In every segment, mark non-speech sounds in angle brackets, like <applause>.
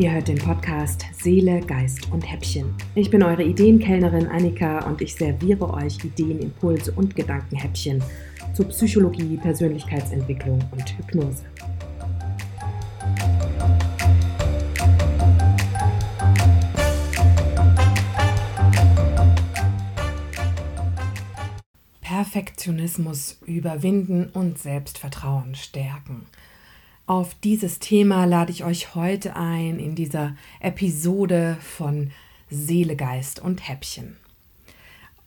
Ihr hört den Podcast Seele, Geist und Häppchen. Ich bin eure Ideenkellnerin Annika und ich serviere euch Ideen, Impulse und Gedankenhäppchen zu Psychologie, Persönlichkeitsentwicklung und Hypnose. Perfektionismus überwinden und Selbstvertrauen stärken. Auf dieses Thema lade ich euch heute ein in dieser Episode von Seele, Geist und Häppchen.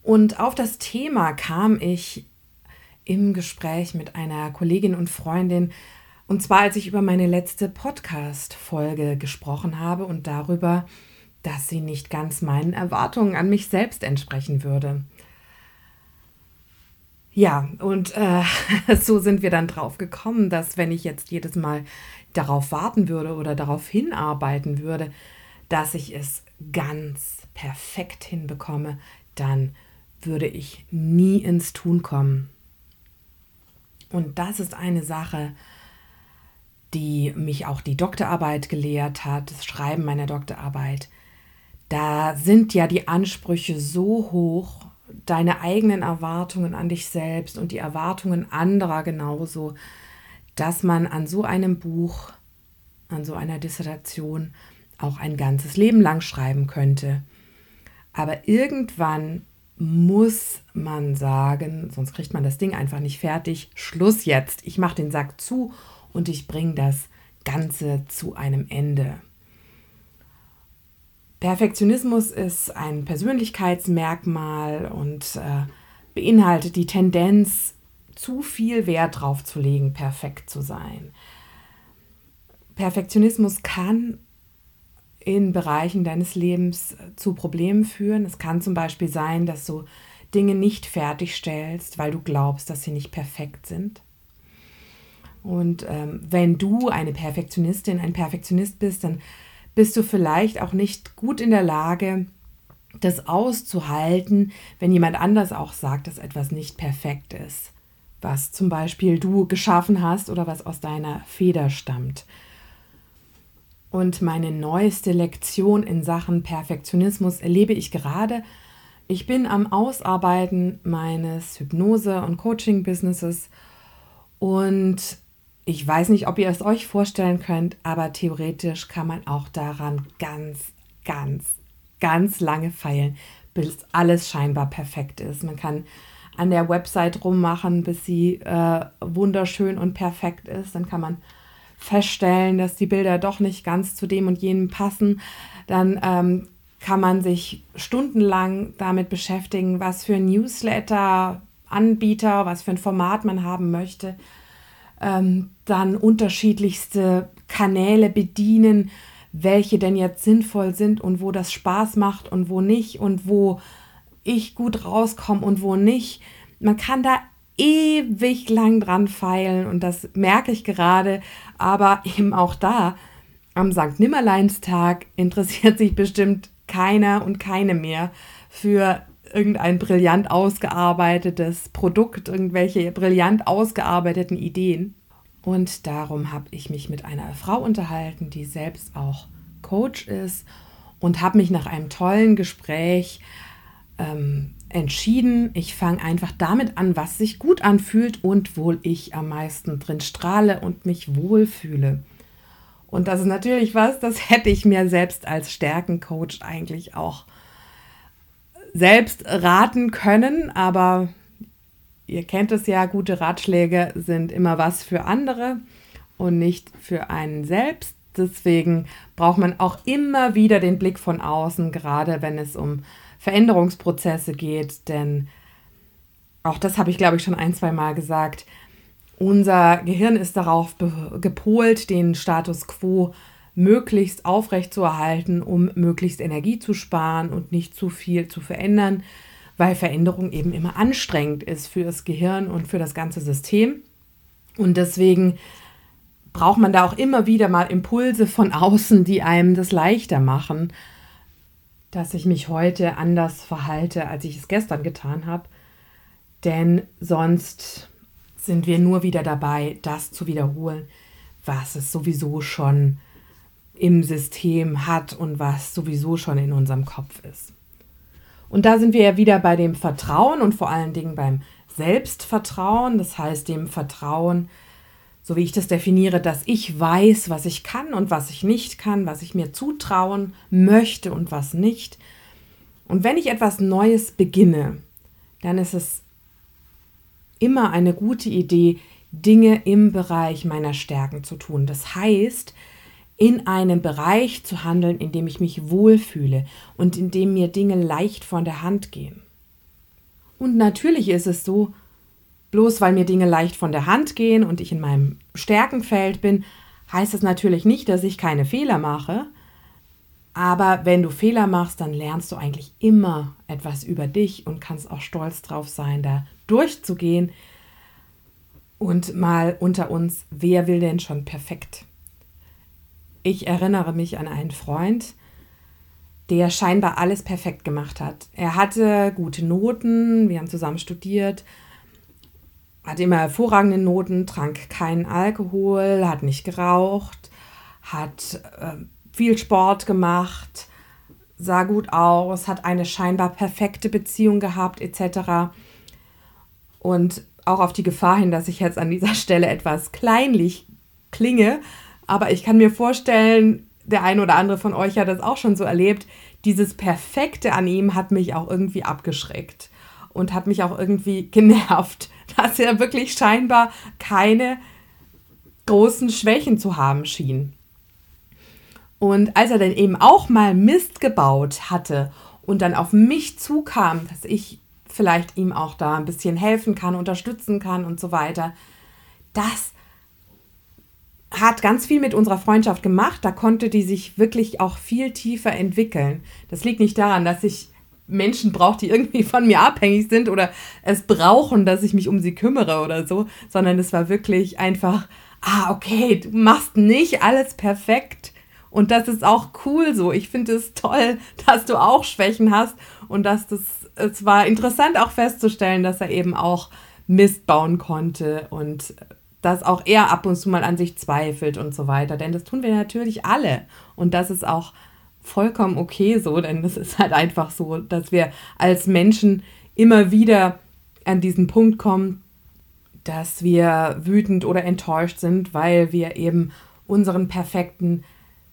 Und auf das Thema kam ich im Gespräch mit einer Kollegin und Freundin, und zwar als ich über meine letzte Podcast-Folge gesprochen habe und darüber, dass sie nicht ganz meinen Erwartungen an mich selbst entsprechen würde. Ja, und äh, <laughs> so sind wir dann drauf gekommen, dass wenn ich jetzt jedes Mal darauf warten würde oder darauf hinarbeiten würde, dass ich es ganz perfekt hinbekomme, dann würde ich nie ins Tun kommen. Und das ist eine Sache, die mich auch die Doktorarbeit gelehrt hat, das Schreiben meiner Doktorarbeit. Da sind ja die Ansprüche so hoch deine eigenen Erwartungen an dich selbst und die Erwartungen anderer genauso, dass man an so einem Buch, an so einer Dissertation auch ein ganzes Leben lang schreiben könnte. Aber irgendwann muss man sagen, sonst kriegt man das Ding einfach nicht fertig. Schluss jetzt. Ich mache den Sack zu und ich bringe das Ganze zu einem Ende. Perfektionismus ist ein Persönlichkeitsmerkmal und äh, beinhaltet die Tendenz, zu viel Wert drauf zu legen, perfekt zu sein. Perfektionismus kann in Bereichen deines Lebens zu Problemen führen. Es kann zum Beispiel sein, dass du Dinge nicht fertigstellst, weil du glaubst, dass sie nicht perfekt sind. Und ähm, wenn du eine Perfektionistin, ein Perfektionist bist, dann bist du vielleicht auch nicht gut in der Lage, das auszuhalten, wenn jemand anders auch sagt, dass etwas nicht perfekt ist, was zum Beispiel du geschaffen hast oder was aus deiner Feder stammt. Und meine neueste Lektion in Sachen Perfektionismus erlebe ich gerade. Ich bin am Ausarbeiten meines Hypnose- und Coaching-Businesses und ich weiß nicht, ob ihr es euch vorstellen könnt, aber theoretisch kann man auch daran ganz, ganz, ganz lange feilen, bis alles scheinbar perfekt ist. Man kann an der Website rummachen, bis sie äh, wunderschön und perfekt ist. Dann kann man feststellen, dass die Bilder doch nicht ganz zu dem und jenem passen. Dann ähm, kann man sich stundenlang damit beschäftigen, was für ein Newsletter, Anbieter, was für ein Format man haben möchte ähm, dann unterschiedlichste Kanäle bedienen, welche denn jetzt sinnvoll sind und wo das Spaß macht und wo nicht und wo ich gut rauskomme und wo nicht. Man kann da ewig lang dran feilen und das merke ich gerade, aber eben auch da am St. Nimmerleinstag interessiert sich bestimmt keiner und keine mehr für irgendein brillant ausgearbeitetes Produkt, irgendwelche brillant ausgearbeiteten Ideen. Und darum habe ich mich mit einer Frau unterhalten, die selbst auch Coach ist und habe mich nach einem tollen Gespräch ähm, entschieden, ich fange einfach damit an, was sich gut anfühlt und wohl ich am meisten drin strahle und mich wohlfühle. Und das ist natürlich was, das hätte ich mir selbst als Stärkencoach eigentlich auch selbst raten können, aber ihr kennt es ja, gute Ratschläge sind immer was für andere und nicht für einen selbst. Deswegen braucht man auch immer wieder den Blick von außen, gerade wenn es um Veränderungsprozesse geht, denn auch das habe ich, glaube ich, schon ein, zwei Mal gesagt. Unser Gehirn ist darauf gepolt, den Status quo möglichst aufrechtzuerhalten, um möglichst Energie zu sparen und nicht zu viel zu verändern, weil Veränderung eben immer anstrengend ist für das Gehirn und für das ganze System. Und deswegen braucht man da auch immer wieder mal Impulse von außen, die einem das leichter machen, dass ich mich heute anders verhalte, als ich es gestern getan habe. Denn sonst sind wir nur wieder dabei, das zu wiederholen, was es sowieso schon im System hat und was sowieso schon in unserem Kopf ist. Und da sind wir ja wieder bei dem Vertrauen und vor allen Dingen beim Selbstvertrauen, das heißt dem Vertrauen, so wie ich das definiere, dass ich weiß, was ich kann und was ich nicht kann, was ich mir zutrauen möchte und was nicht. Und wenn ich etwas Neues beginne, dann ist es immer eine gute Idee, Dinge im Bereich meiner Stärken zu tun. Das heißt, in einem Bereich zu handeln, in dem ich mich wohlfühle und in dem mir Dinge leicht von der Hand gehen. Und natürlich ist es so, bloß weil mir Dinge leicht von der Hand gehen und ich in meinem Stärkenfeld bin, heißt es natürlich nicht, dass ich keine Fehler mache. Aber wenn du Fehler machst, dann lernst du eigentlich immer etwas über dich und kannst auch stolz drauf sein, da durchzugehen. Und mal unter uns, wer will denn schon perfekt? Ich erinnere mich an einen Freund, der scheinbar alles perfekt gemacht hat. Er hatte gute Noten, wir haben zusammen studiert, hat immer hervorragende Noten, trank keinen Alkohol, hat nicht geraucht, hat äh, viel Sport gemacht, sah gut aus, hat eine scheinbar perfekte Beziehung gehabt etc. Und auch auf die Gefahr hin, dass ich jetzt an dieser Stelle etwas kleinlich klinge, aber ich kann mir vorstellen, der eine oder andere von euch hat das auch schon so erlebt. Dieses Perfekte an ihm hat mich auch irgendwie abgeschreckt und hat mich auch irgendwie <laughs> genervt, dass er wirklich scheinbar keine großen Schwächen zu haben schien. Und als er dann eben auch mal Mist gebaut hatte und dann auf mich zukam, dass ich vielleicht ihm auch da ein bisschen helfen kann, unterstützen kann und so weiter, das hat ganz viel mit unserer Freundschaft gemacht. Da konnte die sich wirklich auch viel tiefer entwickeln. Das liegt nicht daran, dass ich Menschen brauche, die irgendwie <laughs> von mir abhängig sind oder es brauchen, dass ich mich um sie kümmere oder so, sondern es war wirklich einfach, ah, okay, du machst nicht alles perfekt. Und das ist auch cool so. Ich finde es toll, <laughs> dass du auch Schwächen hast und dass das, es war interessant auch festzustellen, dass er eben auch Mist bauen konnte und dass auch er ab und zu mal an sich zweifelt und so weiter. Denn das tun wir natürlich alle. Und das ist auch vollkommen okay so, denn das ist halt einfach so, dass wir als Menschen immer wieder an diesen Punkt kommen, dass wir wütend oder enttäuscht sind, weil wir eben unseren perfekten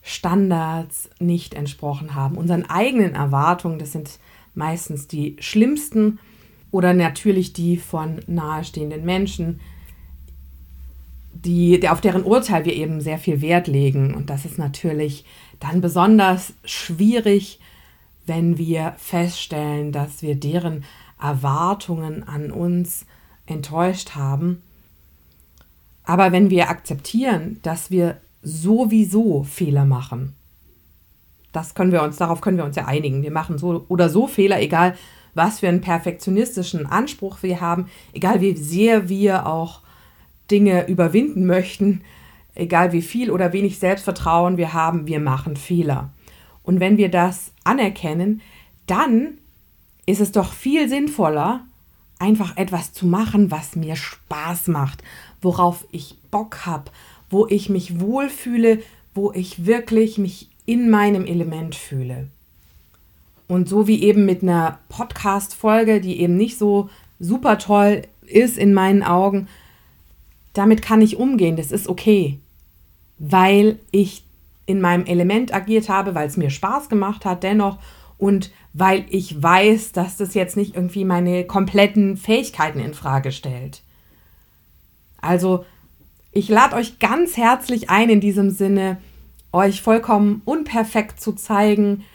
Standards nicht entsprochen haben, unseren eigenen Erwartungen. Das sind meistens die schlimmsten oder natürlich die von nahestehenden Menschen, die, auf deren Urteil wir eben sehr viel Wert legen. Und das ist natürlich dann besonders schwierig, wenn wir feststellen, dass wir deren Erwartungen an uns enttäuscht haben. Aber wenn wir akzeptieren, dass wir sowieso Fehler machen, das können wir uns, darauf können wir uns ja einigen. Wir machen so oder so Fehler, egal was für einen perfektionistischen Anspruch wir haben, egal wie sehr wir auch Dinge überwinden möchten, egal wie viel oder wenig Selbstvertrauen wir haben, wir machen Fehler. Und wenn wir das anerkennen, dann ist es doch viel sinnvoller, einfach etwas zu machen, was mir Spaß macht, worauf ich Bock habe, wo ich mich wohlfühle, wo ich wirklich mich in meinem Element fühle. Und so wie eben mit einer Podcast-Folge, die eben nicht so super toll ist in meinen Augen, damit kann ich umgehen, das ist okay, weil ich in meinem Element agiert habe, weil es mir Spaß gemacht hat dennoch und weil ich weiß, dass das jetzt nicht irgendwie meine kompletten Fähigkeiten in Frage stellt. Also, ich lade euch ganz herzlich ein in diesem Sinne, euch vollkommen unperfekt zu zeigen,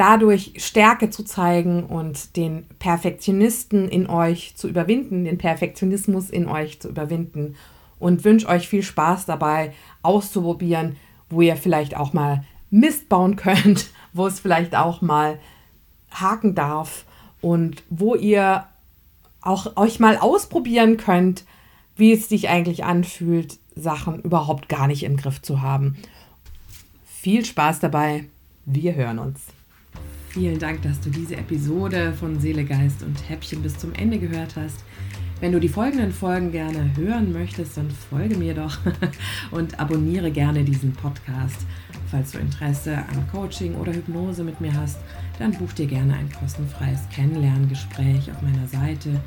dadurch Stärke zu zeigen und den Perfektionisten in euch zu überwinden, den Perfektionismus in euch zu überwinden und wünsche euch viel Spaß dabei auszuprobieren, wo ihr vielleicht auch mal Mist bauen <laughs> könnt, wo es vielleicht auch mal haken darf und wo ihr auch euch mal ausprobieren könnt, wie es sich eigentlich anfühlt, Sachen überhaupt gar nicht im Griff zu haben. Viel Spaß dabei. Wir hören uns. Vielen Dank, dass du diese Episode von Seele, Geist und Häppchen bis zum Ende gehört hast. Wenn du die folgenden Folgen gerne hören möchtest, dann folge mir doch <laughs> und abonniere gerne diesen Podcast. Falls du Interesse an Coaching oder Hypnose mit mir hast, dann buch dir gerne ein kostenfreies Kennenlerngespräch auf meiner Seite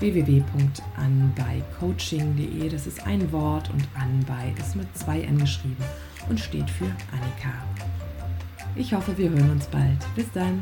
www.anbeicoaching.de. Das ist ein Wort und Anbei ist mit zwei N geschrieben und steht für Annika. Ich hoffe, wir hören uns bald. Bis dann.